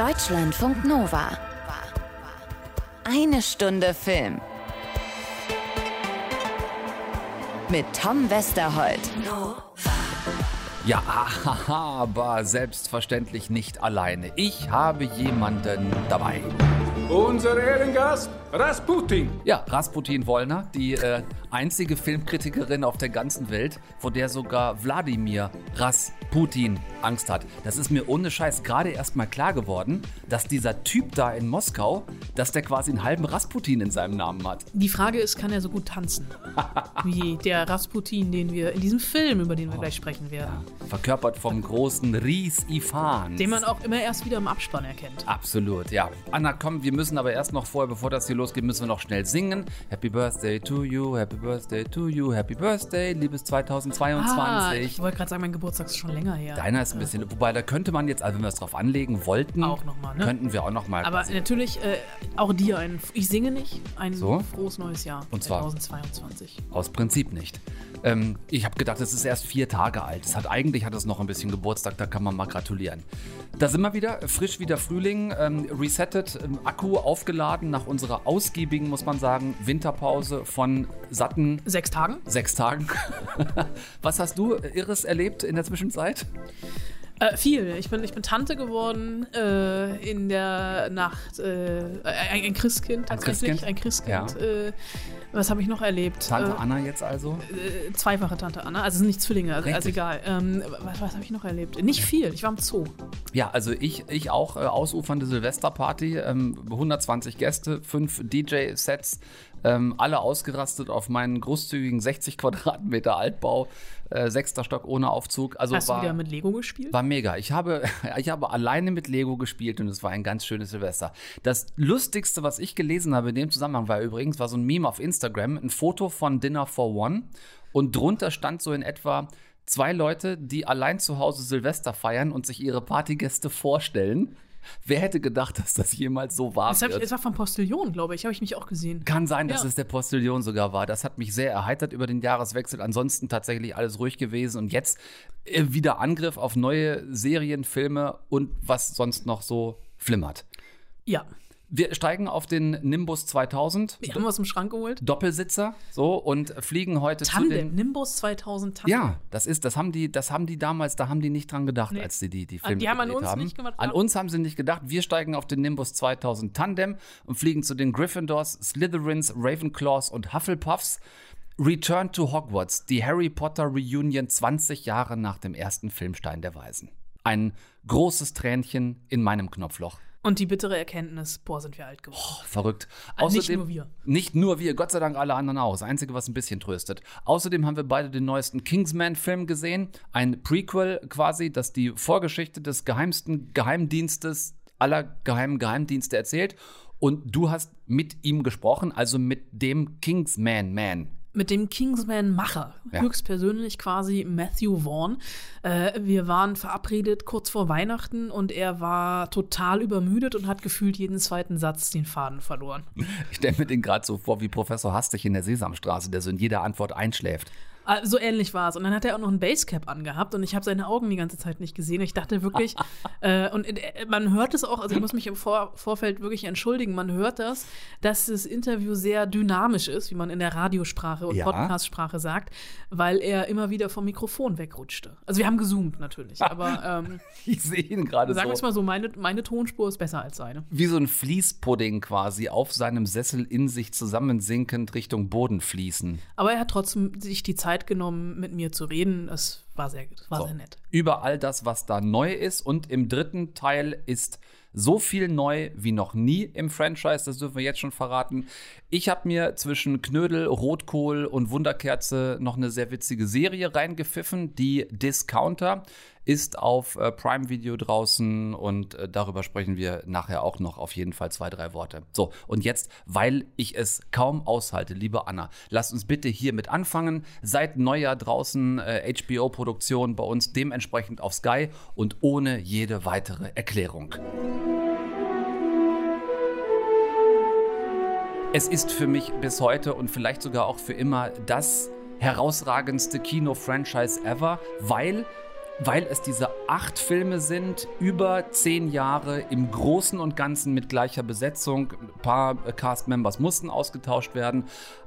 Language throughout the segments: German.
Deutschlandfunk Nova. Eine Stunde Film. Mit Tom Westerholt. Ja, aber selbstverständlich nicht alleine. Ich habe jemanden dabei. Unser Ehrengast Rasputin. Ja, Rasputin Wollner, die äh, einzige Filmkritikerin auf der ganzen Welt, vor der sogar Wladimir Rasputin Angst hat. Das ist mir ohne Scheiß gerade erst mal klar geworden, dass dieser Typ da in Moskau, dass der quasi einen halben Rasputin in seinem Namen hat. Die Frage ist, kann er so gut tanzen? Wie der Rasputin, den wir in diesem Film, über den wir gleich sprechen werden. Verkörpert vom großen Ries Ifan. Den man auch immer erst wieder im Abspann erkennt. Absolut, ja. Anna, komm, wir müssen aber erst noch vorher, bevor das hier losgeht, müssen wir noch schnell singen. Happy Birthday to you, Happy Birthday to you, Happy Birthday, liebes 2022. Ah, ich wollte gerade sagen, mein Geburtstag ist schon länger her. Deiner ist ein bisschen, wobei da könnte man jetzt, also wenn wir es drauf anlegen wollten, Auch noch mal, ne? könnten wir auch noch mal. Aber natürlich äh, auch dir ein, ich singe nicht, ein So? frohes neues Jahr. Und zwar? 2022. Aus Prinzip nicht. Ähm, ich habe gedacht, es ist erst vier Tage alt. Es hat eigentlich hat es noch ein bisschen Geburtstag, da kann man mal gratulieren. Da sind wir wieder, frisch wieder Frühling, ähm, resettet, ähm, Akku aufgeladen nach unserer ausgiebigen, muss man sagen, Winterpause von satten Sechs Tagen? sechs Tagen. Was hast du Irres erlebt in der Zwischenzeit? Äh, viel. Ich bin, ich bin Tante geworden äh, in der Nacht. Äh, ein, ein Christkind tatsächlich. Christkind? Ein Christkind. Ja. Äh, was habe ich noch erlebt? Tante Äh, Anna jetzt also? äh, zweifache Tante Anna. Also es sind nicht Zwillinge, also, also egal. Ähm, was was habe ich noch erlebt? Nicht viel. Ich war im Zoo. Ja, also ich, ich auch ausufernde Silvesterparty, ähm, 120 Gäste, fünf DJ-Sets, ähm, alle ausgerastet auf meinen großzügigen 60 Quadratmeter Altbau, äh, sechster Stock ohne Aufzug. Also Hast war, du wieder mit Lego gespielt? war mega. Ich habe, ich habe alleine mit Lego gespielt und es war ein ganz schönes Silvester. Das lustigste, was ich gelesen habe in dem Zusammenhang, war übrigens war so ein Meme auf Instagram, ein Foto von Dinner for One und drunter stand so in etwa zwei Leute, die allein zu Hause Silvester feiern und sich ihre Partygäste vorstellen. Wer hätte gedacht, dass das jemals so war? Das, hab ich, das war vom Postillon, glaube ich. Habe ich mich auch gesehen. Kann sein, dass Ja. es der Postillon sogar war. Das hat mich sehr erheitert über den Jahreswechsel. Ansonsten tatsächlich alles ruhig gewesen. Und jetzt äh, wieder Angriff auf neue Serien, Filme und was sonst noch so flimmert. Ja. Wir steigen auf den Nimbus 2000. Wir haben aus dem Schrank geholt. Doppelsitzer, so, und fliegen heute zu Tandem. den. Nimbus 2000 Tandem. Ja, das ist, das haben die, das haben die damals, da haben die nicht dran gedacht, Nee. als sie die, die Ah, Filme die haben an uns haben. nicht gemacht, An ja. uns haben sie nicht gedacht. Wir steigen auf den Nimbus 2000 Tandem und fliegen zu den Gryffindors, Slytherins, Ravenclaws und Hufflepuffs. Return to Hogwarts, die Harry Potter Reunion 20 Jahre nach dem ersten Filmstein der Weisen. Ein großes Tränchen in meinem Knopfloch. Und die bittere Erkenntnis, boah, sind wir alt geworden. Verrückt. Also nicht nur wir. Nicht nur wir, Gott sei Dank alle anderen auch. Das Einzige, was ein bisschen tröstet. Außerdem haben wir beide den neuesten Kingsman-Film gesehen. Ein Prequel quasi, das die Vorgeschichte des geheimsten Geheimdienstes aller geheimen Geheimdienste erzählt. Und du hast mit ihm gesprochen, also mit dem Kingsman-Man. Mit dem Kingsman-Macher, Ja. höchstpersönlich quasi Matthew Vaughn. Äh, wir waren verabredet kurz vor Weihnachten und er war total übermüdet und hat gefühlt jeden zweiten Satz den Faden verloren. Ich stelle mir den gerade so vor wie Professor Hastig in der Sesamstraße, der so in jeder Antwort einschläft. Ah, So ähnlich war es. Und dann hat er auch noch ein Basecap angehabt und ich habe seine Augen die ganze Zeit nicht gesehen. Ich dachte wirklich, äh, und äh, man hört es auch, also ich muss mich im Vor Vorfeld wirklich entschuldigen, man hört das, dass das Interview sehr dynamisch ist, wie man in der Radiosprache und Ja. Podcastsprache sagt, weil er immer wieder vom Mikrofon wegrutschte. Also wir haben gezoomt natürlich, aber ähm, Ich sehe ihn gerade sagen wir es so. mal so, meine, meine Tonspur ist besser als seine. Wie so ein Fließpudding quasi auf seinem Sessel in sich zusammensinkend Richtung Boden fließen. Aber er hat trotzdem sich die Zeit genommen, mit mir zu reden. Es war sehr, war So. sehr nett. Über all das, was da neu ist. Und im dritten Teil ist so viel neu wie noch nie im Franchise. Das dürfen wir jetzt schon verraten. Ich habe mir zwischen Knödel, Rotkohl und Wunderkerze noch eine sehr witzige Serie reingepfiffen. Die Discounter ist auf äh, Prime Video draußen und äh, darüber sprechen wir nachher auch noch auf jeden Fall zwei, drei Worte. So, und jetzt, weil ich es kaum aushalte, liebe Anna, lasst uns bitte hiermit anfangen. Seit Neujahr draußen äh, HBO-Produktion bei uns dementsprechend auf Sky und ohne jede weitere Erklärung. Es ist für mich bis heute und vielleicht sogar auch für immer das herausragendste Kino-Franchise ever, weil Weil es diese acht Filme sind, über zehn Jahre im Großen und Ganzen mit gleicher Besetzung. Ein paar Cast-Members mussten ausgetauscht werden,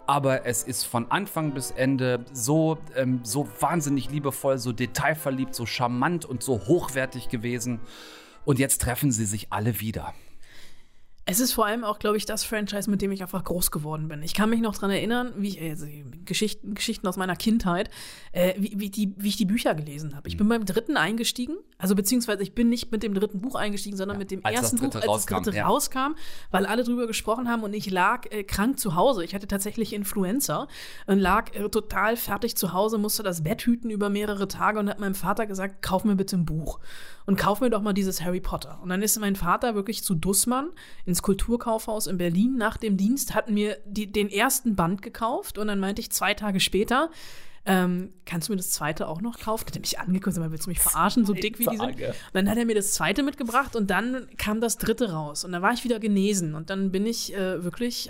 aber es ist von Anfang bis Ende so, ähm, so wahnsinnig liebevoll, so detailverliebt, so charmant und so hochwertig gewesen. Und jetzt treffen sie sich alle wieder. Es ist vor allem auch, glaube ich, das Franchise, mit dem ich einfach groß geworden bin. Ich kann mich noch dran erinnern, wie ich, also Geschichten, Geschichten aus meiner Kindheit, äh, wie, wie, die, wie ich die Bücher gelesen habe. Ich bin beim dritten eingestiegen, also beziehungsweise ich bin nicht mit dem dritten Buch eingestiegen, sondern ja, mit dem ersten Buch, als rauskam, das dritte ja. rauskam, weil alle drüber gesprochen haben und ich lag äh, krank zu Hause. Ich hatte tatsächlich Influenza und lag äh, total fertig zu Hause, musste das Bett hüten über mehrere Tage und hat meinem Vater gesagt, kauf mir bitte ein Buch und kauf mir doch mal dieses Harry Potter. Und dann ist mein Vater wirklich zu Dussmann ins Kulturkaufhaus in Berlin nach dem Dienst, hat mir die, den ersten Band gekauft und dann meinte ich zwei Tage später, ähm, kannst du mir das zweite auch noch kaufen? Hat er mich angeguckt, aber willst du mich verarschen, so dick wie die sind? Und dann hat er mir das zweite mitgebracht und dann kam das dritte raus. Und dann war ich wieder genesen. Und dann bin ich äh, wirklich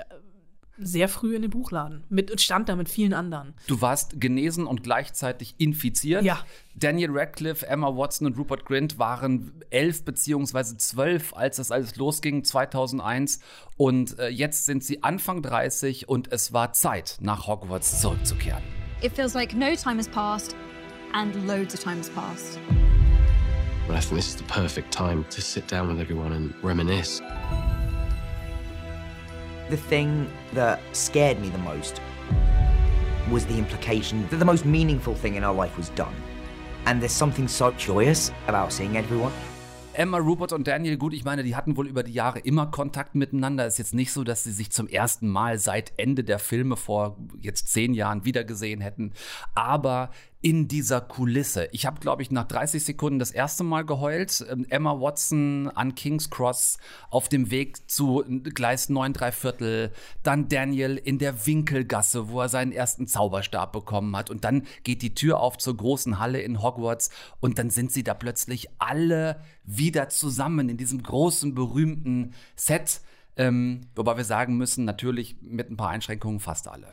sehr früh in den Buchladen mit und stand da mit vielen anderen. Du warst genesen und gleichzeitig infiziert. Ja. Daniel Radcliffe, Emma Watson und Rupert Grint waren elf beziehungsweise zwölf, als das alles losging, 2001. Und äh, jetzt sind sie Anfang 30 und es war Zeit, nach Hogwarts zurückzukehren. It feels like no time has passed and loads of time has passed. Well, I think this is the perfect time to sit down with everyone and reminisce. The thing that scared me the most was the implication that the most meaningful thing in our life was done. And there's something so joyous about seeing everyone. Emma, Rupert und Daniel, gut, ich meine, die hatten wohl über die Jahre immer Kontakt miteinander. Ist jetzt nicht so, dass sie sich zum ersten Mal seit Ende der Filme vor jetzt zehn Jahren wiedergesehen hätten. Aber in dieser Kulisse. Ich habe, glaube ich, nach 30 Sekunden das erste Mal geheult. Ähm, Emma Watson an King's Cross auf dem Weg zu Gleis 9 3 Viertel. Dann Daniel in der Winkelgasse, wo er seinen ersten Zauberstab bekommen hat. Und dann geht die Tür auf zur großen Halle in Hogwarts. Und dann sind sie da plötzlich alle wieder zusammen in diesem großen, berühmten Set. Ähm, wobei wir sagen müssen, natürlich mit ein paar Einschränkungen fast alle.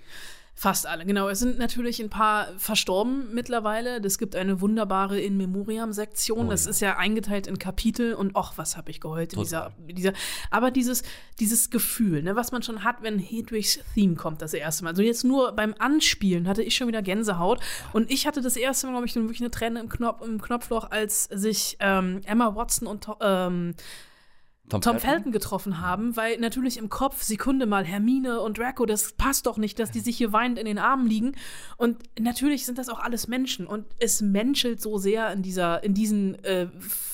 Fast alle, genau. Es sind natürlich ein paar verstorben mittlerweile. Es gibt eine wunderbare In Memoriam-Sektion. Oh, das ja. ist ja eingeteilt in Kapitel und och, was habe ich geheult in dieser, dieser. Aber dieses, dieses Gefühl, ne, was man schon hat, wenn Hedwigs Theme kommt, das erste Mal. Also jetzt nur beim Anspielen hatte ich schon wieder Gänsehaut. Und ich hatte das erste Mal, glaube ich, wirklich eine Träne im, Knopf, im Knopfloch, als sich ähm, Emma Watson und ähm, Tom, Tom Felton? Felton? getroffen haben, weil natürlich im Kopf Sekunde mal Hermine und Draco, das passt doch nicht, dass die sich hier weinend in den Armen liegen. Und natürlich sind das auch alles Menschen und es menschelt so sehr in dieser, in diesen äh,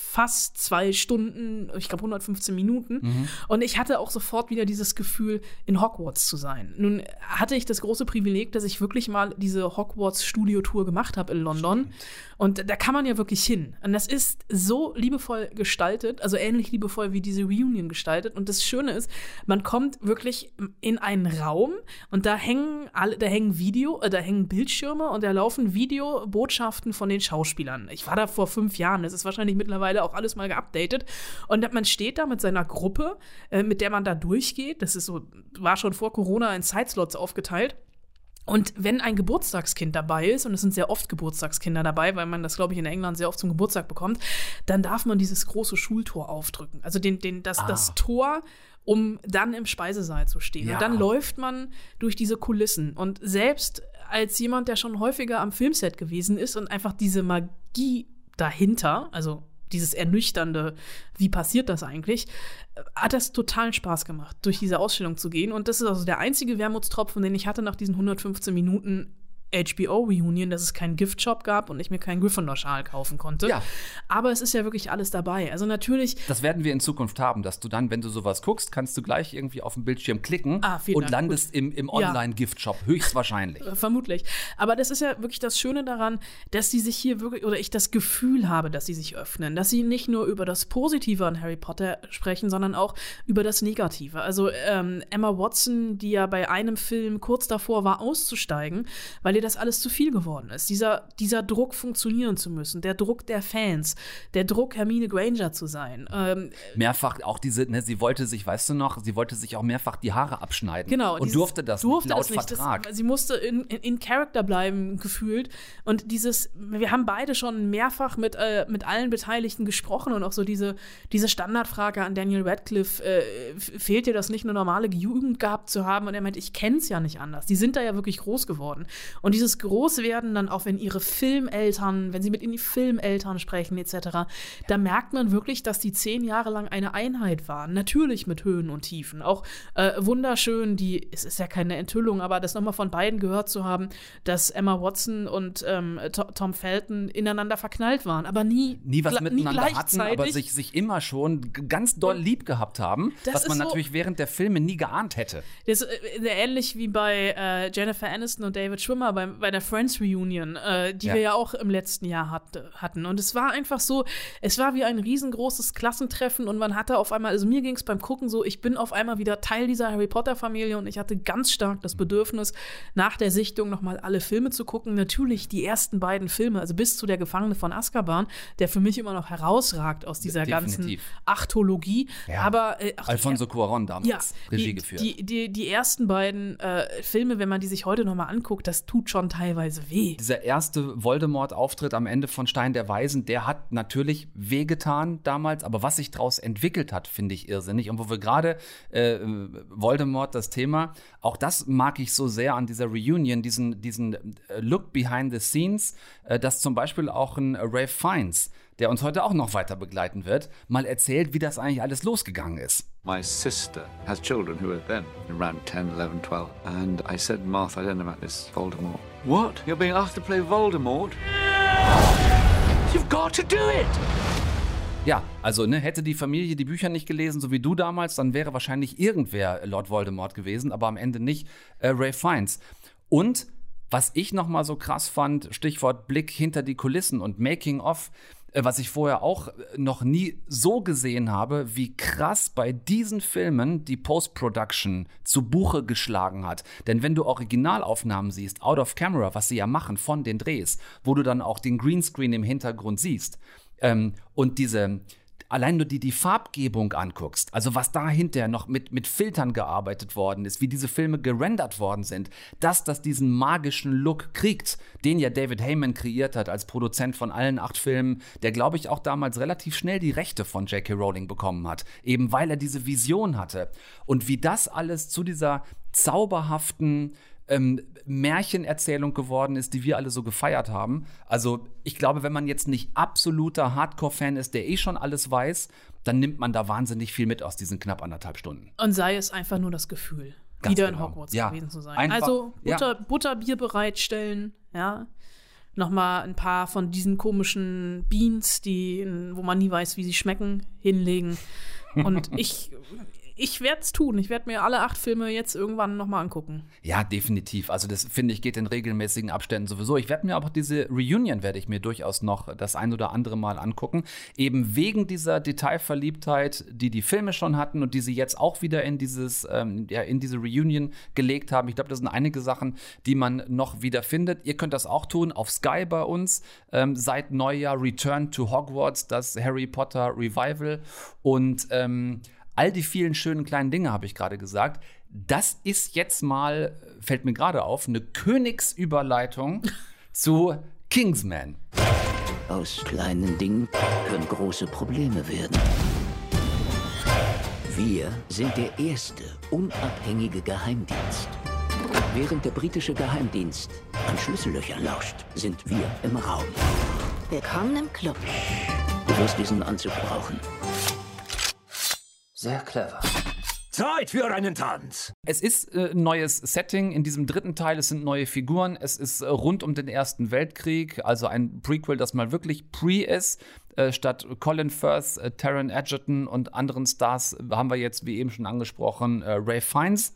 fast zwei Stunden, ich glaube 115 Minuten. Mhm. Und ich hatte auch sofort wieder dieses Gefühl, in Hogwarts zu sein. Nun hatte ich das große Privileg, dass ich wirklich mal diese Hogwarts-Studio-Tour gemacht habe in London. Stimmt. Und da kann man ja wirklich hin. Und das ist so liebevoll gestaltet, also ähnlich liebevoll wie diese Reunion gestaltet. Und das Schöne ist, man kommt wirklich in einen Raum und da hängen alle, da hängen Video, äh, da hängen Bildschirme und da laufen Videobotschaften von den Schauspielern. Ich war da vor fünf Jahren, das ist wahrscheinlich mittlerweile auch alles mal geupdatet. Und man steht da mit seiner Gruppe, äh, mit der man da durchgeht. Das ist so, war schon vor Corona in Zeitslots aufgeteilt. Und wenn ein Geburtstagskind dabei ist, und es sind sehr oft Geburtstagskinder dabei, weil man das, glaube ich, in England sehr oft zum Geburtstag bekommt, dann darf man dieses große Schultor aufdrücken. Also den, den, das, ah. das Tor, um dann im Speisesaal zu stehen. Ja. Und dann läuft man durch diese Kulissen. Und selbst als jemand, der schon häufiger am Filmset gewesen ist und einfach diese Magie dahinter, also dieses ernüchternde, wie passiert das eigentlich, hat das totalen Spaß gemacht, durch diese Ausstellung zu gehen. Und das ist also der einzige Wermutstropfen, den ich hatte nach diesen 115 Minuten HBO-Reunion, dass es keinen Giftshop gab und ich mir keinen Gryffindor-Schal kaufen konnte. Ja. Aber es ist ja wirklich alles dabei. Also natürlich. Das werden wir in Zukunft haben, dass du dann, wenn du sowas guckst, kannst du gleich irgendwie auf dem Bildschirm klicken ah, und Dank. landest im, im Online-Giftshop, höchstwahrscheinlich. Äh, vermutlich. Aber das ist ja wirklich das Schöne daran, dass sie sich hier wirklich, oder ich das Gefühl habe, dass sie sich öffnen, dass sie nicht nur über das Positive an Harry Potter sprechen, sondern auch über das Negative. Also ähm, Emma Watson, die ja bei einem Film kurz davor war, auszusteigen, weil ihr das alles zu viel geworden ist. Dieser, dieser Druck funktionieren zu müssen, der Druck der Fans, der Druck, Hermine Granger zu sein. Ähm, Mehrfach auch diese, ne, sie wollte sich, weißt du noch, sie wollte sich auch mehrfach die Haare abschneiden. Genau. Und durfte das durfte nicht, laut das nicht. Vertrag. Das, sie musste in, in, in Character bleiben, gefühlt. Und dieses, wir haben beide schon mehrfach mit, äh, mit allen Beteiligten gesprochen und auch so diese, diese Standardfrage an Daniel Radcliffe, äh, fehlt dir das nicht, eine normale Jugend gehabt zu haben? Und er meint, ich kenne es ja nicht anders. Die sind da ja wirklich groß geworden. Und dieses Großwerden dann auch, wenn ihre Filmeltern, wenn sie mit ihnen Filmeltern sprechen, etc., da merkt man wirklich, dass die zehn Jahre lang eine Einheit waren. Natürlich mit Höhen und Tiefen. Auch äh, wunderschön, die, es ist ja keine Enthüllung, aber das nochmal von beiden gehört zu haben, dass Emma Watson und ähm, To- Tom Felton ineinander verknallt waren, aber nie, nie was miteinander hatten, gleichzeitig. aber sich, sich immer schon ganz doll lieb gehabt haben, was man so- natürlich während der Filme nie geahnt hätte. Das ist äh, ähnlich wie bei äh, Jennifer Aniston und David Schwimmer bei, bei der Friends Reunion, äh, die Ja. wir ja auch im letzten Jahr hat, hatten. Und es war einfach so, es war wie ein riesengroßes Klassentreffen und man hatte auf einmal, also mir ging es beim Gucken so, ich bin auf einmal wieder Teil dieser Harry Potter-Familie und ich hatte ganz stark das Bedürfnis, nach der Sichtung nochmal alle Filme zu gucken. Natürlich die ersten beiden Filme, also bis zu der Gefangene von Azkaban, der für mich immer noch herausragt aus dieser Definitiv. ganzen Achtologie. Ja. Aber äh, die Alfonso Cuarón damals ja, Regie die, geführt. Die, die, die ersten beiden äh, Filme, wenn man die sich heute nochmal anguckt, das tut schon teilweise weh. dieser erste Voldemort-Auftritt am Ende von Stein der Weisen, der hat natürlich wehgetan damals, aber was sich daraus entwickelt hat, finde ich irrsinnig. Und wo wir gerade äh, Voldemort, das Thema, auch das mag ich so sehr an dieser Reunion, diesen, diesen äh, Look behind the scenes, äh, dass zum Beispiel auch ein Ray Fiennes, der uns heute auch noch weiter begleiten wird, mal erzählt, wie das eigentlich alles losgegangen ist. My sister has children who are then around 10, 11, 12. And I said, Martha, I don't know about this Voldemort. What? You're being asked to play Voldemort? You've got to do it! Ja, also ne, hätte die Familie die Bücher nicht gelesen, so wie du damals, dann wäre wahrscheinlich irgendwer Lord Voldemort gewesen, aber am Ende nicht äh, Ray Fiennes. Und was ich noch mal so krass fand, Stichwort Blick hinter die Kulissen und Making of, was ich vorher auch äh, noch nie so gesehen habe, wie krass bei diesen Filmen die Post-Production zu Buche geschlagen hat. Denn wenn du Originalaufnahmen siehst, out of camera, was sie ja machen von den Drehs, wo du dann auch den Greenscreen im Hintergrund siehst, ähm, und diese, allein nur die, die Farbgebung anguckst, also was dahinter noch mit, mit Filtern gearbeitet worden ist, wie diese Filme gerendert worden sind, dass das diesen magischen Look kriegt, den ja David Heyman kreiert hat als Produzent von allen acht Filmen, der glaube ich auch damals relativ schnell die Rechte von J.K. Rowling bekommen hat, eben weil er diese Vision hatte. Und wie das alles zu dieser zauberhaften ähm, Märchenerzählung geworden ist, die wir alle so gefeiert haben. Also ich glaube, wenn man jetzt nicht absoluter Hardcore-Fan ist, der eh schon alles weiß, dann nimmt man da wahnsinnig viel mit aus diesen knapp anderthalb Stunden. Und sei es einfach nur das Gefühl, Ganz wieder in genau. Hogwarts Ja. gewesen zu sein. Einfach- also ja. Butter, Butterbier bereitstellen, ja. Nochmal ein paar von diesen komischen Beans, die, wo man nie weiß, wie sie schmecken, hinlegen. Und ich, ich werde es tun. Ich werde mir alle acht Filme jetzt irgendwann nochmal angucken. Ja, definitiv. Also das finde ich geht in regelmäßigen Abständen sowieso. Ich werde mir aber diese Reunion werde ich mir durchaus noch das ein oder andere Mal angucken, eben wegen dieser Detailverliebtheit, die die Filme schon hatten und die sie jetzt auch wieder in dieses ähm, ja in diese Reunion gelegt haben. Ich glaube, das sind einige Sachen, die man noch wieder findet. Ihr könnt das auch tun auf Sky bei uns ähm, seit Neujahr Return to Hogwarts, das Harry Potter Revival und ähm, all die vielen schönen kleinen Dinge habe ich gerade gesagt. Das ist jetzt mal, fällt mir gerade auf, eine Königsüberleitung zu Kingsman. Aus kleinen Dingen können große Probleme werden. Wir sind der erste unabhängige Geheimdienst. Während der britische Geheimdienst an Schlüssellöchern lauscht, sind wir im Raum. Willkommen im Club. Du wirst diesen Anzug brauchen. Sehr clever. Zeit für einen Tanz. Es ist äh, ein neues Setting in diesem dritten Teil. Es sind neue Figuren. Es ist äh, rund um den Ersten Weltkrieg, also ein Prequel, das mal wirklich pre ist. Äh, statt Colin Firth, äh, Taron Egerton und anderen Stars haben wir jetzt, wie eben schon angesprochen, äh, Ray Fiennes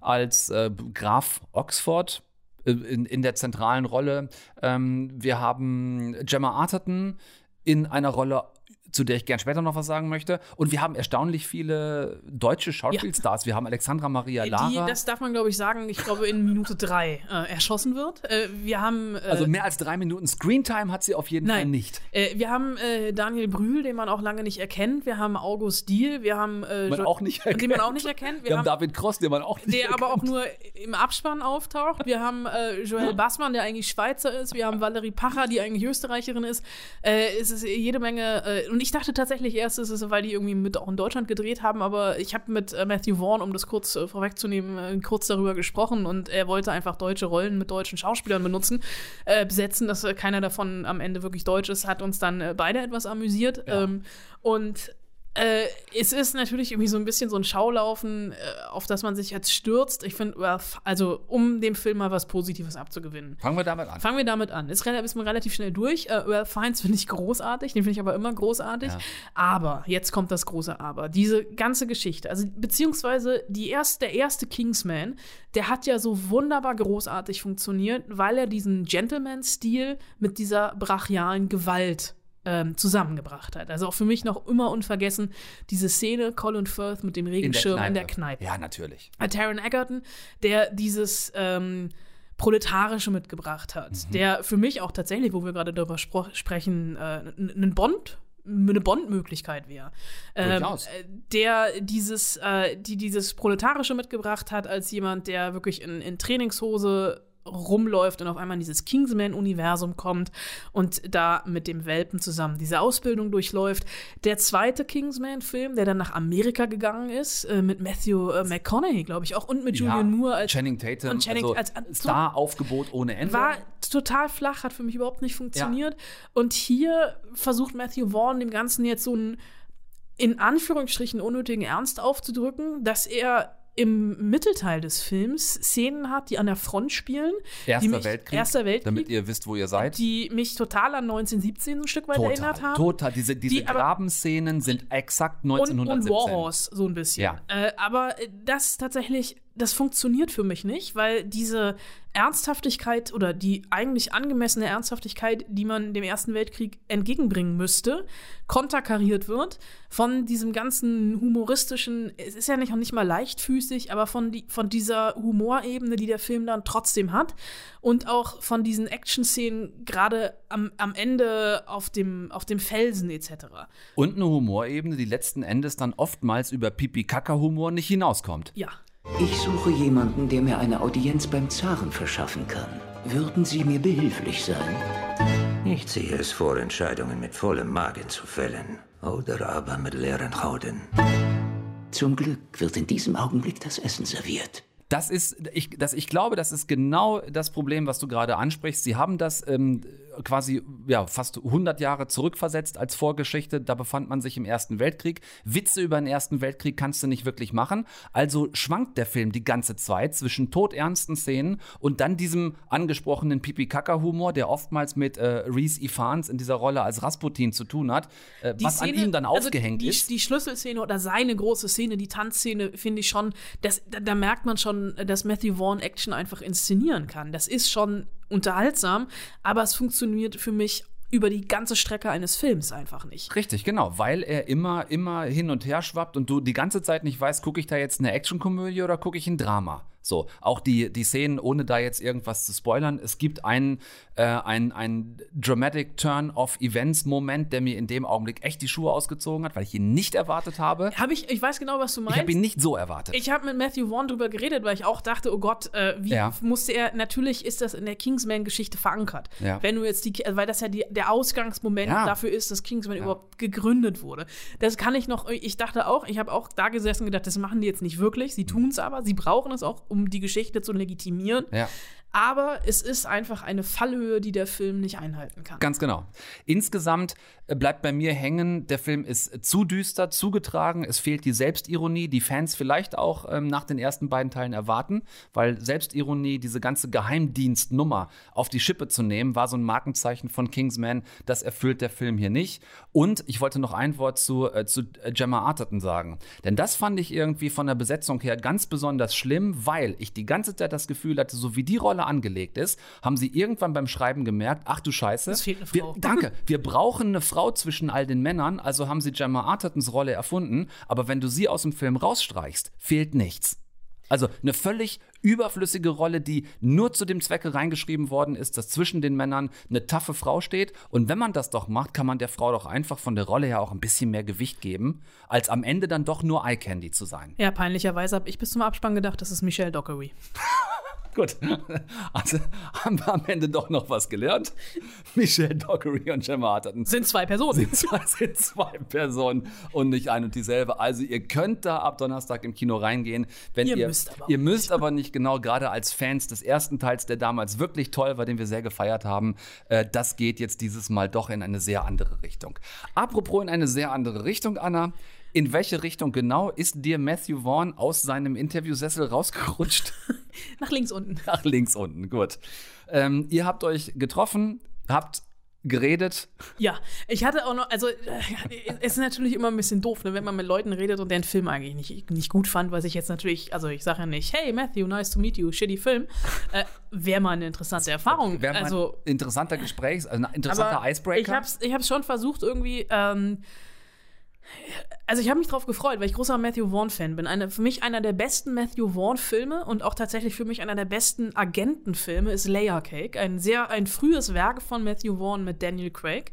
als äh, Graf Oxford äh, in, in der zentralen Rolle. Ähm, wir haben Gemma Arterton in einer Rolle zu der ich gern später noch was sagen möchte. Und wir haben erstaunlich viele deutsche Schauspielstars. Wir haben Alexandra Maria Lara. Die, das darf man, glaube ich, sagen, ich glaube, in Minute drei äh, erschossen wird. Äh, wir haben. Äh, also mehr als drei Minuten Screentime hat sie auf jeden Nein. Fall nicht. Äh, wir haben äh, Daniel Brühl, den man auch lange nicht erkennt. Wir haben August Diehl. Wir haben. Äh, Man auch nicht erkennt. Den man auch nicht erkennt. Wir, haben David Cross, den man auch nicht der aber auch nur im Abspann auftaucht. Wir haben Joel Bassmann, der eigentlich Schweizer ist. Wir haben Valerie Pacher, die eigentlich Österreicherin ist. Es ist jede Menge. Und ich dachte tatsächlich erst, es ist, weil die irgendwie mit auch in Deutschland gedreht haben. Aber ich habe mit äh, Matthew Vaughn, um das kurz äh, vorwegzunehmen, äh, kurz darüber gesprochen. Und er wollte einfach deutsche Rollen mit deutschen Schauspielern benutzen, äh, besetzen, dass keiner davon am Ende wirklich deutsch ist. Hat uns dann beide etwas amüsiert. Ähm, und äh, es ist natürlich irgendwie so ein bisschen so ein Schaulaufen, äh, auf das man sich jetzt stürzt. Ich finde, also um dem Film mal was Positives abzugewinnen. Fangen wir damit an. Fangen wir damit an. Ist, ist man relativ schnell durch. Äh, Earl Fiennes finde ich großartig, den finde ich aber immer großartig. Ja. Aber, jetzt kommt das große Aber. Diese ganze Geschichte, also beziehungsweise die erst, der erste Kingsman, der hat ja so wunderbar großartig funktioniert, weil er diesen Gentleman-Stil mit dieser brachialen Gewalt ähm, zusammengebracht hat. Also auch für mich noch immer unvergessen diese Szene Colin Firth mit dem Regenschirm in der Kneipe. Ja, natürlich. Äh, Taron Egerton, der dieses ähm, Proletarische mitgebracht hat, Mhm. der für mich auch tatsächlich, wo wir gerade darüber sprechen, äh, n- ein Bond eine Bond-Möglichkeit wäre. Ähm, äh, der dieses, äh, die dieses Proletarische mitgebracht hat, als jemand, der wirklich in, in Trainingshose rumläuft und auf einmal in dieses Kingsman-Universum kommt und da mit dem Welpen zusammen diese Ausbildung durchläuft. Der zweite Kingsman-Film, der dann nach Amerika gegangen ist, äh, mit Matthew äh, McConaughey, glaube ich, auch und mit Julian Moore als Channing Tatum, und Channing also als, als Star-Aufgebot ohne Ende. war total flach, hat für mich überhaupt nicht funktioniert. Und hier versucht Matthew Vaughn dem Ganzen jetzt so einen in Anführungsstrichen unnötigen Ernst aufzudrücken, dass er im Mittelteil des Films Szenen hat, die an der Front spielen. Erster mich, Weltkrieg, Erster Weltkrieg. damit ihr wisst, wo ihr seid. die mich total an 1917 ein Stück weit erinnert haben. Total. Diese, diese Die Grabenszenen sind exakt und, 1917. und Warhorse so ein bisschen. Ja. Äh, aber das tatsächlich, das funktioniert für mich nicht, weil diese Ernsthaftigkeit oder die eigentlich angemessene Ernsthaftigkeit, die man dem Ersten Weltkrieg entgegenbringen müsste, konterkariert wird von diesem ganzen humoristischen, es ist ja nicht, nicht mal leichtfüßig, aber von, die, von dieser Humorebene, die der Film dann trotzdem hat und auch von diesen Action-Szenen gerade am, am Ende auf dem, auf dem Felsen etc. Und eine Humorebene, die letzten Endes dann oftmals über Pipi-Kaka-Humor nicht hinauskommt. Ja. Ich suche jemanden, der mir eine Audienz beim Zaren verschaffen kann. Würden Sie mir behilflich sein? Ich ziehe es vor, Entscheidungen mit vollem Magen zu fällen. Oder aber mit leeren Hauten. Zum Glück wird in diesem Augenblick das Essen serviert. Das ist, ich, das, ich glaube, das ist genau das Problem, was du gerade ansprichst. Sie haben das ähm, quasi ja, fast 100 Jahre zurückversetzt als Vorgeschichte. Da befand man sich im Ersten Weltkrieg. Witze über den Ersten Weltkrieg kannst du nicht wirklich machen. Also schwankt der Film die ganze Zeit zwischen todernsten Szenen und dann diesem angesprochenen Pipi-Kaka-Humor, der oftmals mit äh, Reese Ifans in dieser Rolle als Rasputin zu tun hat, äh, was an Szene- ihm dann also aufgehängt die, ist. Die Schlüsselszene oder seine große Szene, die Tanzszene, finde ich schon, das, da, da merkt man schon, dass Matthew Vaughn Action einfach inszenieren kann. Das ist schon unterhaltsam, aber es funktioniert für mich über die ganze Strecke eines Films einfach nicht. Richtig, genau, weil er immer, immer hin und her schwappt und du die ganze Zeit nicht weißt, gucke ich da jetzt eine Actionkomödie oder gucke ich ein Drama. So, auch die, die Szenen, ohne da jetzt irgendwas zu spoilern, es gibt einen, äh, ein, ein Dramatic Turn of Events-Moment, der mir in dem Augenblick echt die Schuhe ausgezogen hat, weil ich ihn nicht erwartet habe. Hab ich, ich weiß genau, was du meinst. Ich habe ihn nicht so erwartet. Ich habe mit Matthew Vaughn drüber geredet, weil ich auch dachte, oh Gott, äh, wie Ja. musste er, natürlich ist das in der Kingsman-Geschichte verankert. Ja. Wenn du jetzt die, weil das ja die, der Ausgangsmoment Ja. dafür ist, dass Kingsman überhaupt gegründet wurde. Das kann ich noch, ich dachte auch, ich habe auch da gesessen und gedacht, das machen die jetzt nicht wirklich, sie tun es aber, sie brauchen es auch, um die Geschichte zu legitimieren. ja. Aber es ist einfach eine Fallhöhe, die der Film nicht einhalten kann. Ganz genau. Insgesamt äh, bleibt bei mir hängen, der Film ist zu düster, zugetragen, es fehlt die Selbstironie, die Fans vielleicht auch ähm, nach den ersten beiden Teilen erwarten, weil Selbstironie, diese ganze Geheimdienstnummer auf die Schippe zu nehmen, war so ein Markenzeichen von Kingsman, das erfüllt der Film hier nicht. Und ich wollte noch ein Wort zu, äh, zu äh, Gemma Arterton sagen, denn das fand ich irgendwie von der Besetzung her ganz besonders schlimm, weil ich die ganze Zeit das Gefühl hatte, so wie die Rolle sinnvoller angelegt ist, haben sie irgendwann beim Schreiben gemerkt, ach du Scheiße. Es fehlt eine wir, Frau. danke. Wir brauchen eine Frau zwischen all den Männern, also haben sie Gemma Artertons Rolle erfunden, aber wenn du sie aus dem Film rausstreichst, fehlt nichts. Also eine völlig überflüssige Rolle, die nur zu dem Zwecke reingeschrieben worden ist, dass zwischen den Männern eine taffe Frau steht. Und wenn man das doch macht, kann man der Frau doch einfach von der Rolle her auch ein bisschen mehr Gewicht geben, als am Ende dann doch nur Eye Candy zu sein. Ja, peinlicherweise habe ich bis zum Abspann gedacht, das ist Michelle Dockery. Gut. Also haben wir am Ende doch noch was gelernt. Michelle Dockery und Gemma Arterton Sind zwei Personen. sind zwei, sind zwei Personen und nicht ein und dieselbe. Also ihr könnt da ab Donnerstag im Kino reingehen, wenn Ihr ihr müsst aber ihr müsst aber nicht genau gerade als Fans des ersten Teils, der damals wirklich toll war, den wir sehr gefeiert haben. Äh, das geht jetzt dieses Mal doch in eine sehr andere Richtung. Apropos in eine sehr andere Richtung, Anna. In welche Richtung genau ist dir Matthew Vaughn aus seinem Interviewsessel rausgerutscht? Nach links unten. Nach links unten, gut. Ähm, ihr habt euch getroffen, habt geredet. Ja, ich hatte auch noch, also äh, es ist natürlich immer ein bisschen doof, ne, wenn man mit Leuten redet und der einen Film eigentlich nicht, nicht gut fand, was ich jetzt natürlich, also ich sage ja nicht, hey Matthew, nice to meet you, shitty Film. Äh, Wäre mal eine interessante Erfahrung. Wäre mal also, ein interessanter Gesprächs-, also ein interessanter Icebreaker. Ich hab's, ich hab's schon versucht, irgendwie. Ähm, also ich habe mich drauf gefreut, weil ich großer Matthew Vaughn-Fan bin. Eine, für mich einer der besten Matthew Vaughn-Filme und auch tatsächlich für mich einer der besten Agentenfilme ist Layer Cake. Ein sehr, ein frühes Werk von Matthew Vaughn mit Daniel Craig.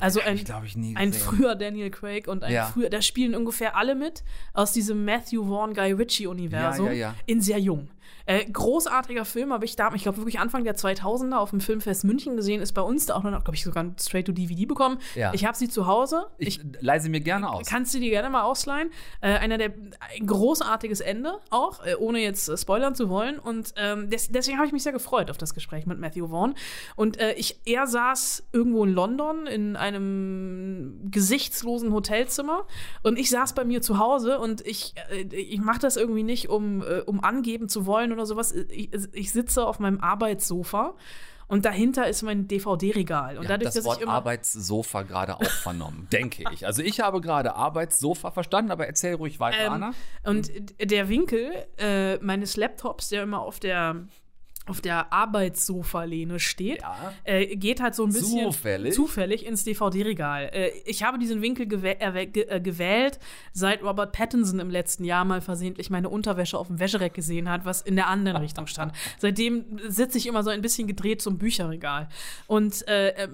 Also ein, ich, ich, ein früher Daniel Craig und ein Ja. früher, da spielen ungefähr alle mit aus diesem Matthew Vaughn Guy Ritchie Universum Ja, ja, ja. in sehr jung. Äh, großartiger Film, habe ich da, ich glaube wirklich Anfang der 2000er auf dem Filmfest München gesehen, ist bei uns da auch noch, glaube ich, sogar ein Straight-to-DVD bekommen. Ja. Ich habe sie zu Hause. ich leise mir gerne aus. Kannst du dir gerne mal ausleihen. Äh, einer der ein großartiges Ende auch, äh, ohne jetzt äh, spoilern zu wollen. Und ähm, des, deswegen habe ich mich sehr gefreut auf das Gespräch mit Matthew Vaughn. Und äh, ich, er saß irgendwo in London in einem gesichtslosen Hotelzimmer und ich saß bei mir zu Hause und ich, äh, ich mache das irgendwie nicht, um, um angeben zu wollen oder sowas. Ich, ich sitze auf meinem Arbeitssofa. Und dahinter ist mein DVD-Regal. Und Ja, dadurch, das dass Wort ich immer Arbeitssofa gerade auch vernommen, denke ich. Also ich habe gerade Arbeitssofa verstanden, aber erzähl ruhig weiter, Ähm, Anna. Und der Winkel äh, meines Laptops, der immer auf der auf der Arbeitssofa-Lehne steht, äh, geht halt so ein bisschen Zufällig? zufällig ins DVD-Regal. Äh, ich habe diesen Winkel gewäh äh, gewählt, seit Robert Pattinson im letzten Jahr mal versehentlich meine Unterwäsche auf dem Wäschereck gesehen hat, was in der anderen Richtung stand. Seitdem sitze ich immer so ein bisschen gedreht zum Bücherregal. Und äh, äh,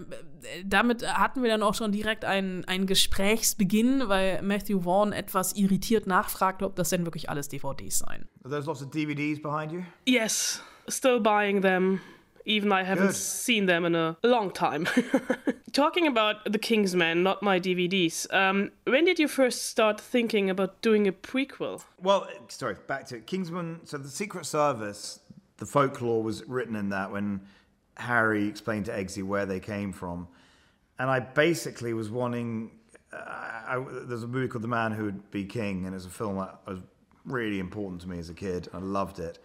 damit hatten wir dann auch schon direkt einen, einen Gesprächsbeginn, weil Matthew Vaughn etwas irritiert nachfragte, ob das denn wirklich alles DVDs seien. Are those lots of DVDs behind you? Yes, still buying them, even I haven't Good. seen them in a long time. Talking about The Kingsman, not my DVDs, um, when did you first start thinking about doing a prequel? Well, sorry, back to it. Kingsman. So the Secret Service, the folklore was written in that when Harry explained to Eggsy where they came from, and I basically was wanting. Uh, I, there's a movie called The Man Who Would Be King, and it's a film that was really important to me as a kid. I loved it,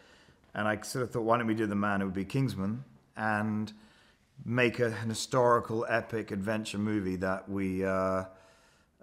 and I sort of thought, why don't we do The Man Who Would Be Kingsman and make a, an historical, epic adventure movie that we. Uh,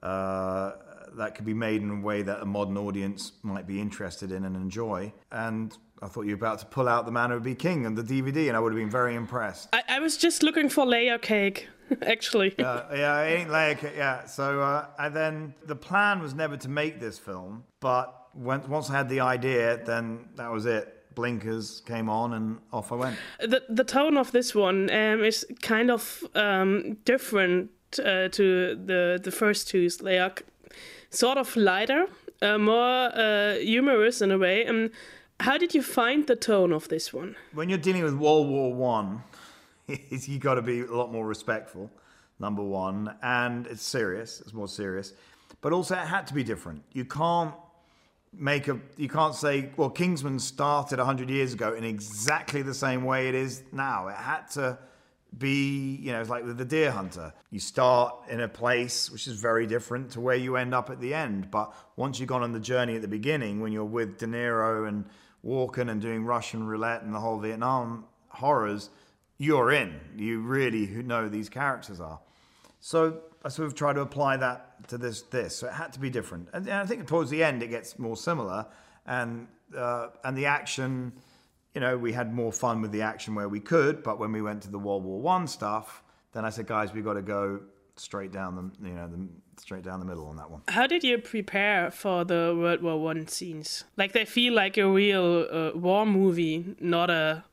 uh, that could be made in a way that a modern audience might be interested in and enjoy. And I thought you were about to pull out The Man Who Would Be King and the DVD, and I would have been very impressed. I, I was just looking for layer cake, actually. Uh, yeah, it ain't like it, yeah. So, uh, and then the plan was never to make this film, but when, once I had the idea, then that was it. Blinkers came on, and off I went. the the tone of this one um, is kind of um, different uh, to the the first two. They are sort of lighter, uh, more uh, humorous in a way. And how did you find the tone of this one? when you're dealing with World War One, you got to be a lot more respectful. Number one, and it's serious. It's more serious, but also it had to be different. You can't make a. You can't say, well, Kingsman started hundred years ago in exactly the same way it is now. It had to be, you know, it's like with the Deer Hunter. You start in a place which is very different to where you end up at the end. But once you've gone on the journey at the beginning, when you're with De Niro and Walken and doing Russian roulette and the whole Vietnam horrors, you're in. You really who know these characters are. So I sort of try to apply that to this. This so it had to be different, and, and I think towards the end it gets more similar, and uh, and the action you know, we had more fun with the action where we could. But when we went to the World War One stuff, then I said, guys, we've got to go straight down the, you know, the, straight down the middle on that one. How did you prepare for the World War One scenes? Like they feel like a real uh, war movie, not a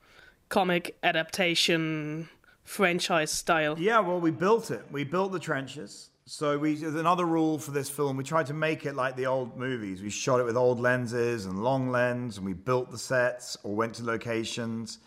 comic adaptation franchise style. Yeah, well, we built it. We built the trenches. So we another rule for this film. We tried to make it like the old movies. We shot it with old lenses and long lens, and we built the sets or went to locations.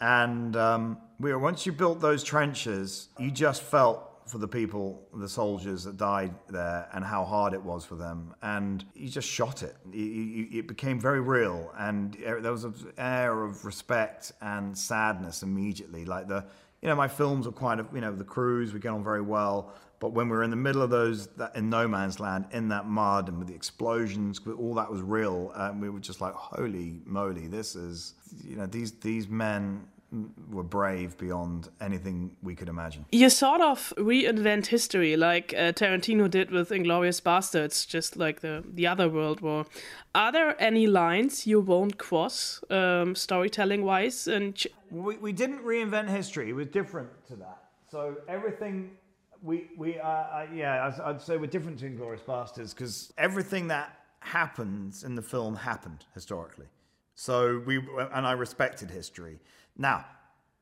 And um, we once you built those trenches, you just felt for the people, the soldiers that died there, and how hard it was for them. And you just shot it. You, you, it became very real, and there was an air of respect and sadness immediately. Like the, you know, my films were quite, you know, the crews we get on very well. But when we were in the middle of those, that, in no man's land, in that mud, and with the explosions, all that was real, and we were just like, "Holy moly, this is!" You know, these these men were brave beyond anything we could imagine. You sort of reinvent history, like uh, Tarantino did with *Inglorious Bastards*, just like the the other World War. Are there any lines you won't cross, um, storytelling wise? And ch- we we didn't reinvent history; it was different to that. So everything we we uh, uh, yeah, I'd say we're different to *Inglorious Bastards because everything that happens in the film happened historically. So we and I respected history. Now,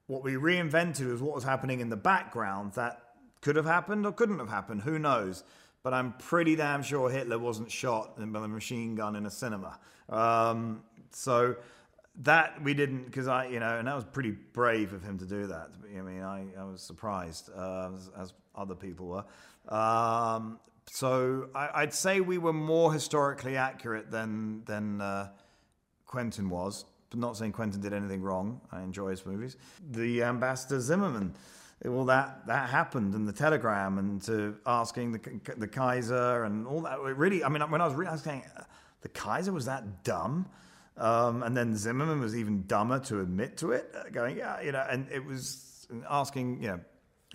what we reinvented was what was happening in the background that could have happened or couldn't have happened. Who knows? But I'm pretty damn sure Hitler wasn't shot by a machine gun in a cinema. Um, so that we didn't because I, you know, and that was pretty brave of him to do that. I mean, I, I was surprised uh, as, as, other people were. Um, so I, would say we were more historically accurate than than uh, Quentin was. Not saying Quentin did anything wrong. I enjoy his movies. The ambassador Zimmerman. Well, that that happened, and the telegram, and to asking the the Kaiser, and all that. It really, I mean, when I was, was saying, the Kaiser was that dumb um, and then Zimmerman was even dumber to admit to it, uh, going, yeah, you know, and it was asking, you know,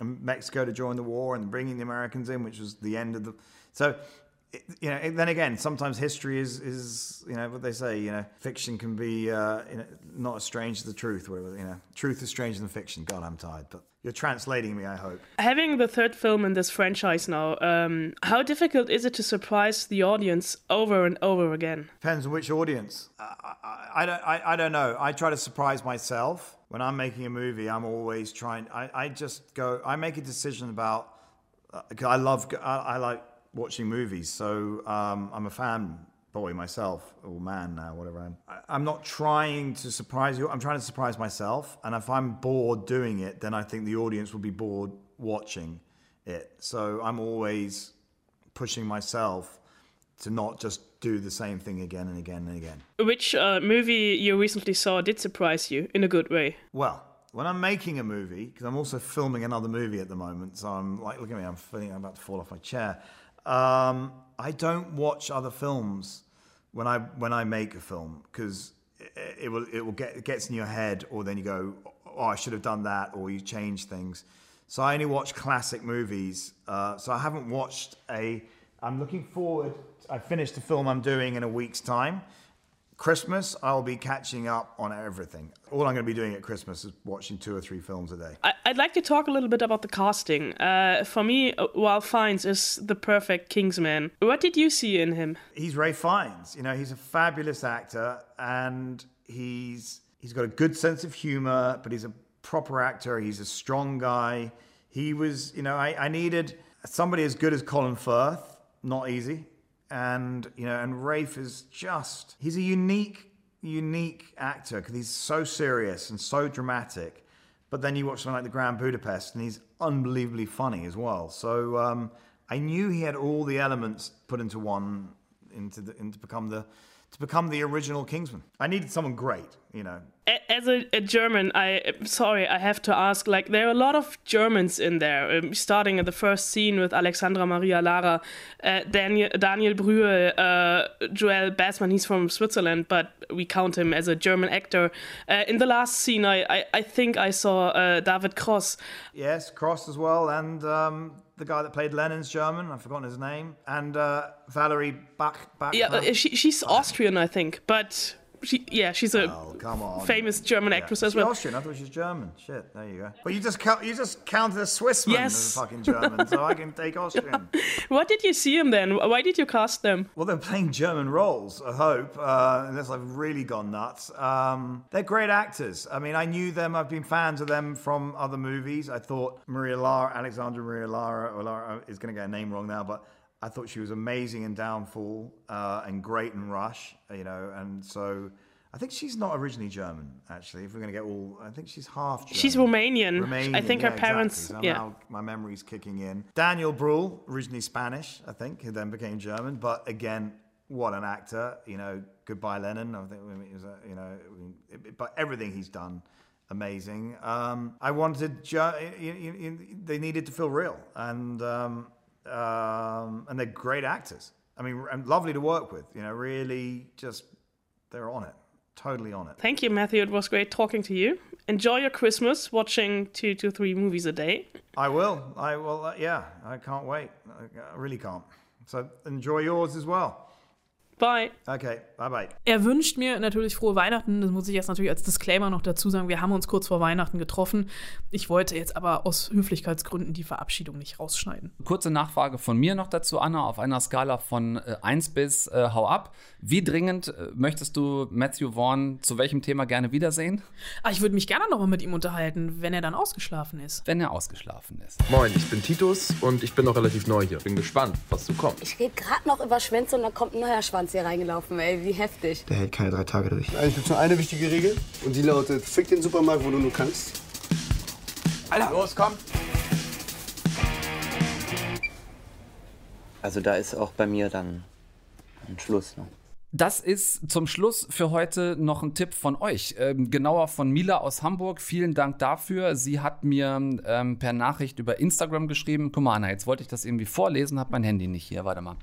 Mexico to join the war and bringing the Americans in, which was the end of the. So, you know, then again, sometimes history is, is you know, what they say, you know, fiction can be uh, you know, not as strange as the truth. Whatever, you know, truth is stranger than fiction. God, I'm tired, but you're translating me, I hope. Having the third film in this franchise now, um, how difficult is it to surprise the audience over and over again? Depends on which audience. I, I, I don't, I, I, don't know. I try to surprise myself. When I'm making a movie, I'm always trying, I, I just go, I make a decision about, because uh, I love, I, I, like watching movies. So um, I'm a fan boy myself, or man now, whatever I am. I, am not trying to surprise you. I'm trying to surprise myself. And if I'm bored doing it, then I think the audience will be bored watching it. So I'm always pushing myself to not just do the same thing again and again and again. Which uh, movie you recently saw did surprise you in a good way? Well, when I'm making a movie, because I'm also filming another movie at the moment, so I'm like, look at me, I'm feeling I'm about to fall off my chair. Um, I don't watch other films when I when I make a film because it, it, will it will get it gets in your head, or then you go, oh, I should have done that, or you change things. So I only watch classic movies. Uh, so I haven't watched a. I'm looking forward. I finished the film I'm doing in a week's time. Christmas, I'll be catching up on everything. All I'm going to be doing at Christmas is watching two or three films a day. I, would like to talk a little bit about the casting. Uh, for me, uh, Ralph Fiennes is the perfect Kingsman. What did you see in him? He's Ralph Fiennes. You know, he's a fabulous actor, and he's he's got a good sense of humor, but he's a proper actor. He's a strong guy. He was, you know, I, I needed somebody as good as Colin Firth. Not easy and you know, and Rafe is just he's a unique, unique actor because he's so serious and so dramatic. But then you watch something like The Grand Budapest, and he's unbelievably funny as well. So um, I knew he had all the elements put into one, into the, into become the to become the original Kingsman. I needed someone great, you know. As a, a, German, I sorry, I have to ask. Like, there are a lot of Germans in there. Um, starting at the first scene with Alexandra Maria Lara, uh, Daniel Daniel Brühl, uh, Joel Bassman. He's from Switzerland, but we count him as a German actor. Uh, in the last scene, I I, I think I saw uh, David Cross. Yes, Cross as well, and. Um the guy that played Lenin's German. I've forgotten his name. And uh, Valerie Bach. Bach yeah, uh, she, she's Austrian, I think. But she, yeah, she's a Oh, come on. famous German actress as well. Austrian? I thought she was German. Shit, there you go. Well, you just count, you just counted a Swissman Yes. as a fucking German, so I can take Austrian. What did you see them then? Why did you cast them? Well, they're playing German roles, I hope, uh, unless I've really gone nuts. Um, they're great actors. I mean, I knew them. I've been fans of them from other movies. I thought Maria Lara, Alexandra Maria Lara, or Lara is going to get a name wrong now, but I thought she was amazing in Downfall uh, and great in Rush, you know, and so. I think she's not originally German, actually. If we're going to get all, I think she's half German. She's Romanian. Romanian, I think yeah, her parents. Exactly. So yeah. now my memory's kicking in. Daniel Bruhl, originally Spanish, I think, who then became German. But again, what an actor! You know, Goodbye Lenin. I think it was, a, you know, it- but everything he's done, amazing. Um, I wanted, Ger- you- you- you- they needed to feel real, and um, um, and they're great actors. I mean, and lovely to work with. You know, really, just they're on it, totally on it. Thank you, Matthew. It was great talking to you. Enjoy your Christmas watching two to three movies a day. I will. I will. Uh, yeah, I can't wait. I, I really can't. So enjoy yours as well. Bye. Okay, bye bye. Er wünscht mir natürlich frohe Weihnachten. Das muss ich jetzt natürlich als Disclaimer noch dazu sagen. Wir haben uns kurz vor Weihnachten getroffen. Ich wollte jetzt aber aus Höflichkeitsgründen die Verabschiedung nicht rausschneiden. Kurze Nachfrage von mir noch dazu, Anna, auf einer Skala von äh, 1 bis äh, hau ab. Wie dringend äh, möchtest du Matthew Vaughn zu welchem Thema gerne wiedersehen? Ah, ich würde mich gerne noch mal mit ihm unterhalten, wenn er dann ausgeschlafen ist. Wenn er ausgeschlafen ist. Moin, ich bin Titus und ich bin noch relativ neu hier. Bin gespannt, was so kommt. Ich rede gerade noch über Schwänze und da kommt ein neuer Schwanz hier reingelaufen, ey. Wie heftig. Der hält keine drei Tage durch. Eigentlich gibt es nur eine wichtige Regel und die lautet: Fick den Supermarkt, wo du nur kannst. Alter, los, komm! Also da ist auch bei mir dann ein Schluss. Ne? Das ist zum Schluss für heute noch ein Tipp von euch, ähm, genauer von Mila aus Hamburg. Vielen Dank dafür. Sie hat mir ähm, per Nachricht über Instagram geschrieben. Guck mal, Anna, jetzt wollte ich das irgendwie vorlesen, habe mein Handy nicht hier. Warte mal.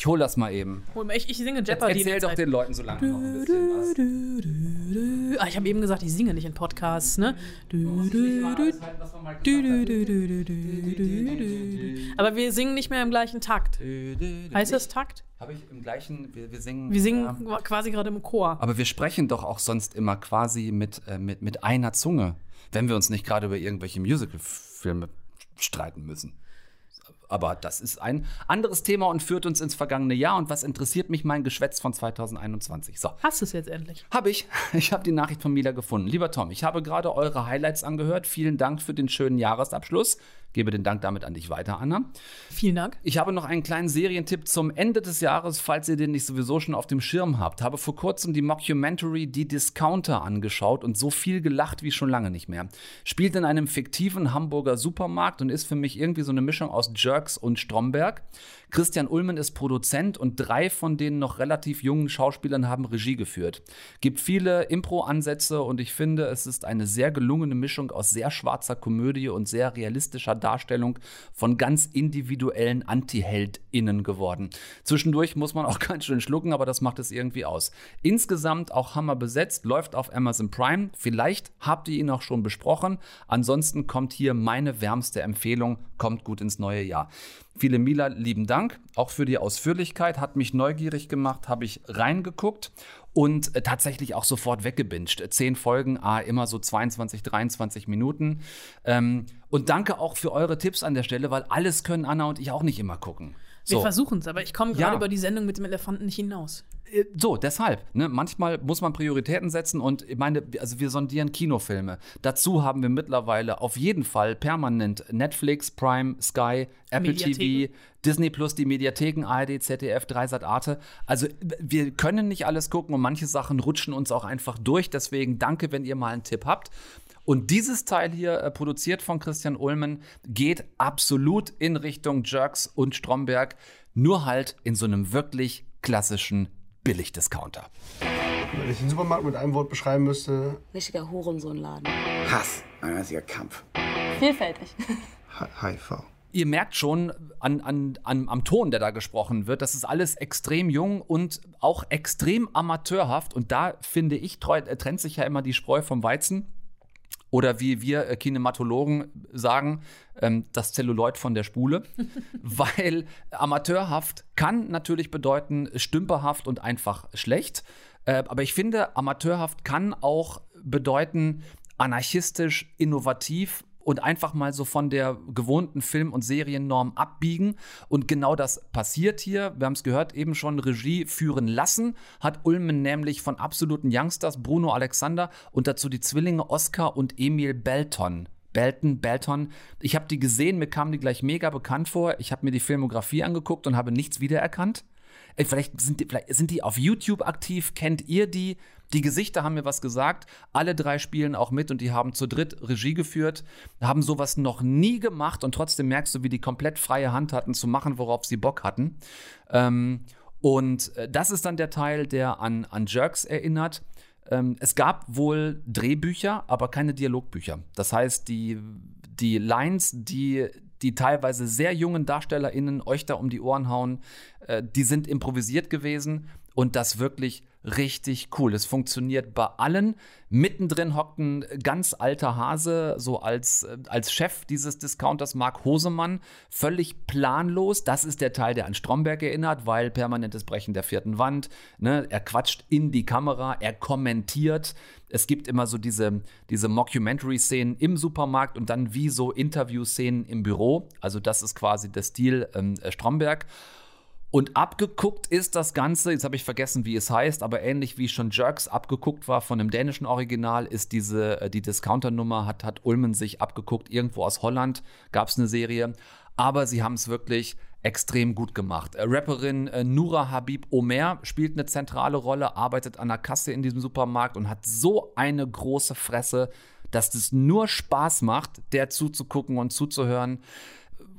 Ich hole das mal eben. Ich, ich singe Jeopardy. Erzähl doch den Leuten so lange noch ein bisschen was. Ah, ich habe eben gesagt, ich singe nicht in Podcasts, ne? Aber wir singen nicht mehr im gleichen Takt. Heißt das Takt? Habe ich im gleichen, wir, wir singen. Wir singen ja. quasi gerade im Chor. Aber wir sprechen doch auch sonst immer quasi mit, äh, mit, mit einer Zunge, wenn wir uns nicht gerade über irgendwelche Musical-Filme streiten müssen. Aber das ist ein anderes Thema und führt uns ins vergangene Jahr. Und was interessiert mich mein Geschwätz von 2021? So. Hast du es jetzt endlich? Habe ich. Ich habe die Nachricht von Mila gefunden. Lieber Tom, ich habe gerade eure Highlights angehört. Vielen Dank für den schönen Jahresabschluss. Gebe den Dank damit an dich weiter, Anna. Vielen Dank. Ich habe noch einen kleinen Serientipp zum Ende des Jahres, falls ihr den nicht sowieso schon auf dem Schirm habt. Habe vor kurzem die Mockumentary Die Discounter angeschaut und so viel gelacht wie schon lange nicht mehr. Spielt in einem fiktiven Hamburger Supermarkt und ist für mich irgendwie so eine Mischung aus Jerks und Stromberg. Christian Ullmann ist Produzent und drei von den noch relativ jungen Schauspielern haben Regie geführt. Gibt viele Impro-Ansätze und ich finde, es ist eine sehr gelungene Mischung aus sehr schwarzer Komödie und sehr realistischer Darstellung von ganz individuellen Anti-HeldInnen geworden. Zwischendurch muss man auch ganz schön schlucken, aber das macht es irgendwie aus. Insgesamt auch Hammer besetzt, läuft auf Amazon Prime. Vielleicht habt ihr ihn auch schon besprochen. Ansonsten kommt hier meine wärmste Empfehlung, kommt gut ins neue Jahr. Viele Mila, lieben Dank, auch für die Ausführlichkeit, hat mich neugierig gemacht, habe ich reingeguckt und äh, tatsächlich auch sofort weggebinged. Zehn Folgen, ah, immer so 22, 23 Minuten. Ähm, und danke auch für eure Tipps an der Stelle, weil alles können Anna und ich auch nicht immer gucken. Wir So. versuchen es, aber ich komme gerade Ja. über die Sendung mit dem Elefanten nicht hinaus. Äh, So, deshalb. Ne, manchmal muss man Prioritäten setzen und ich meine, also wir sondieren Kinofilme. Dazu haben wir mittlerweile auf jeden Fall permanent Netflix, Prime, Sky, Apple TV, Mediatheken. Disney Plus, die Mediatheken, ARD, ZDF, Dreisat Arte. Also wir können nicht alles gucken und manche Sachen rutschen uns auch einfach durch. Deswegen danke, wenn ihr mal einen Tipp habt. Und dieses Teil hier, äh, produziert von Christian Ullmann, geht absolut in Richtung Jerks und Stromberg, nur halt in so einem wirklich klassischen Billigdiscounter. Wenn ich den Supermarkt mit einem Wort beschreiben müsste, Richtiger Hurensohnladen. Hass. Ein einziger Kampf. Vielfältig. HIV. Ihr merkt schon an, an, an, am Ton, der da gesprochen wird, das ist alles extrem jung und auch extrem amateurhaft. Und da finde ich, treu, äh, trennt sich ja immer die Spreu vom Weizen. Oder wie wir äh, Kinematologen sagen, ähm, das Zelluloid von der Spule. Weil amateurhaft kann natürlich bedeuten stümperhaft und einfach schlecht. Äh, aber ich finde, amateurhaft kann auch bedeuten, anarchistisch, innovativ und einfach mal so von der gewohnten Film- und Seriennorm abbiegen. Und genau das passiert hier. Wir haben es gehört, eben schon Regie führen lassen, hat Ulmen nämlich von absoluten Youngsters Bruno Alexander und dazu die Zwillinge Oscar und Emil Belton Belton, Belton. Ich habe die gesehen, mir kamen die gleich mega bekannt vor. Ich habe mir die Filmografie angeguckt und habe nichts wiedererkannt. Ey, vielleicht, sind die, vielleicht sind die auf YouTube aktiv, kennt ihr die? Die Gesichter haben mir was gesagt. Alle drei spielen auch mit und die haben zu dritt Regie geführt, haben sowas noch nie gemacht und trotzdem merkst du, wie die komplett freie Hand hatten zu machen, worauf sie Bock hatten. Ähm, und äh, das ist dann der Teil, der an, an Jerks erinnert. Ähm, es gab wohl Drehbücher, aber keine Dialogbücher. Das heißt, die, die Lines, die die teilweise sehr jungen DarstellerInnen euch da um die Ohren hauen, äh, die sind improvisiert gewesen und das wirklich richtig cool. Es funktioniert bei allen. Mittendrin hockt ein ganz alter Hase, so als, äh, als Chef dieses Discounters, Marc Hosemann, völlig planlos. Das ist der Teil, der an Stromberg erinnert, weil permanentes Brechen der vierten Wand. Ne? Er quatscht in die Kamera, er kommentiert. Es gibt immer so diese, diese Mockumentary-Szenen im Supermarkt und dann wie so Interview-Szenen im Büro. Also das ist quasi der Stil ähm, Stromberg. Und abgeguckt ist das Ganze, jetzt habe ich vergessen, wie es heißt, aber ähnlich wie schon Jerks abgeguckt war von einem dänischen Original, ist diese, äh, die Discounter-Nummer, hat, hat Ulmen sich abgeguckt. Irgendwo aus Holland gab es eine Serie. Aber sie haben es wirklich extrem gut gemacht. Äh, Rapperin äh, Nura Habib Omer spielt eine zentrale Rolle, arbeitet an der Kasse in diesem Supermarkt und hat so eine große Fresse, dass es nur Spaß macht, der zuzugucken und zuzuhören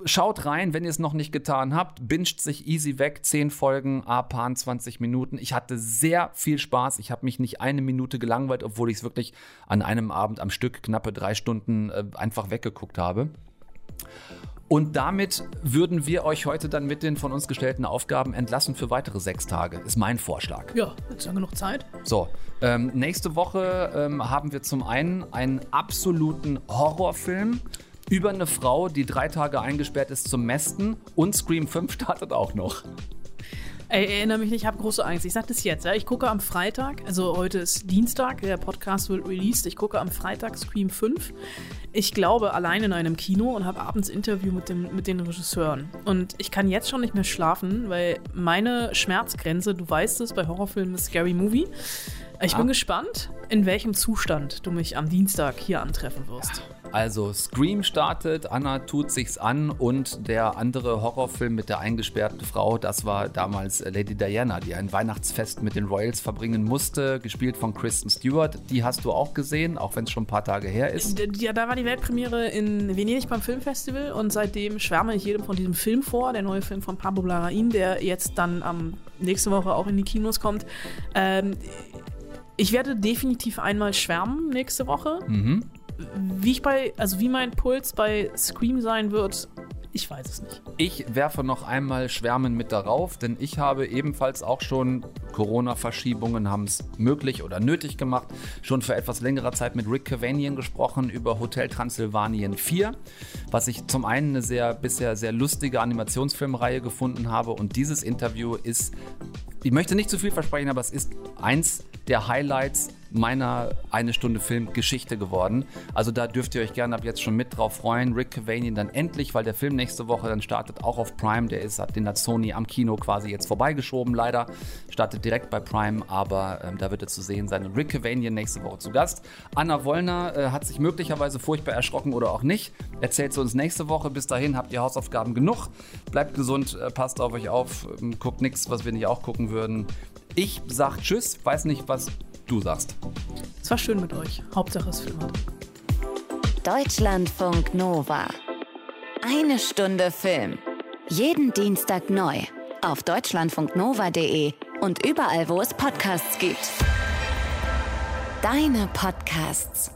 schaut rein, wenn ihr es noch nicht getan habt. Binscht sich easy weg. Zehn Folgen, a paar 20 Minuten. Ich hatte sehr viel Spaß. Ich habe mich nicht eine Minute gelangweilt, obwohl ich es wirklich an einem Abend am Stück knappe drei Stunden äh, einfach weggeguckt habe. Und damit würden wir euch heute dann mit den von uns gestellten Aufgaben entlassen für weitere sechs Tage. Ist mein Vorschlag. Ja, jetzt haben wir genug Zeit. So, ähm, nächste Woche ähm, haben wir zum einen einen absoluten Horrorfilm über eine Frau, die drei Tage eingesperrt ist zum Mästen und Scream 5 startet auch noch. Ey, erinnere mich nicht, ich habe große Angst. Ich sage das jetzt. Ja. Ich gucke am Freitag, also heute ist Dienstag, der Podcast wird released. Ich gucke am Freitag Scream 5. Ich glaube, allein in einem Kino und habe abends Interview mit, dem, mit den Regisseuren. Und ich kann jetzt schon nicht mehr schlafen, weil meine Schmerzgrenze, du weißt es, bei Horrorfilmen ist Scary Movie. Ich ah. bin gespannt, in welchem Zustand du mich am Dienstag hier antreffen wirst. Also Scream startet, Anna tut sich's an und der andere Horrorfilm mit der eingesperrten Frau, das war damals Lady Diana, die ein Weihnachtsfest mit den Royals verbringen musste, gespielt von Kristen Stewart. Die hast du auch gesehen, auch wenn es schon ein paar Tage her ist. Ja, da war die Weltpremiere in Venedig beim Filmfestival und seitdem schwärme ich jedem von diesem Film vor, der neue Film von Pablo Larraín, der jetzt dann am nächste Woche auch in die Kinos kommt. Ähm, ich werde definitiv einmal schwärmen nächste Woche. Mhm. Wie ich bei, also wie mein Puls bei Scream sein wird, ich weiß es nicht. Ich werfe noch einmal Schwärmen mit darauf, denn ich habe ebenfalls auch schon Corona-Verschiebungen haben es möglich oder nötig gemacht. Schon für etwas längerer Zeit mit Rick Cavanian gesprochen über Hotel Transylvanien 4, was ich zum einen eine sehr bisher sehr lustige Animationsfilmreihe gefunden habe und dieses Interview ist, ich möchte nicht zu viel versprechen, aber es ist eins der Highlights meiner eine Stunde Film Geschichte geworden. Also da dürft ihr euch gerne ab jetzt schon mit drauf freuen. Rick Cavanian dann endlich, weil der Film nächste Woche dann startet, auch auf Prime. Der ist, den hat Sony am Kino quasi jetzt vorbeigeschoben, leider. Startet direkt bei Prime, aber ähm, da wird er zu sehen sein. Und Rick Cavanian nächste Woche zu Gast. Anna Wollner äh, hat sich möglicherweise furchtbar erschrocken oder auch nicht. Erzählt sie uns nächste Woche. Bis dahin habt ihr Hausaufgaben genug. Bleibt gesund, äh, passt auf euch auf, ähm, guckt nichts, was wir nicht auch gucken würden. Ich sag Tschüss, weiß nicht, was du sagst. Es war schön mit euch. Hauptsache es filmert. Deutschlandfunk Nova. Eine Stunde Film. Jeden Dienstag neu. Auf deutschlandfunknova.de und überall, wo es Podcasts gibt. Deine Podcasts.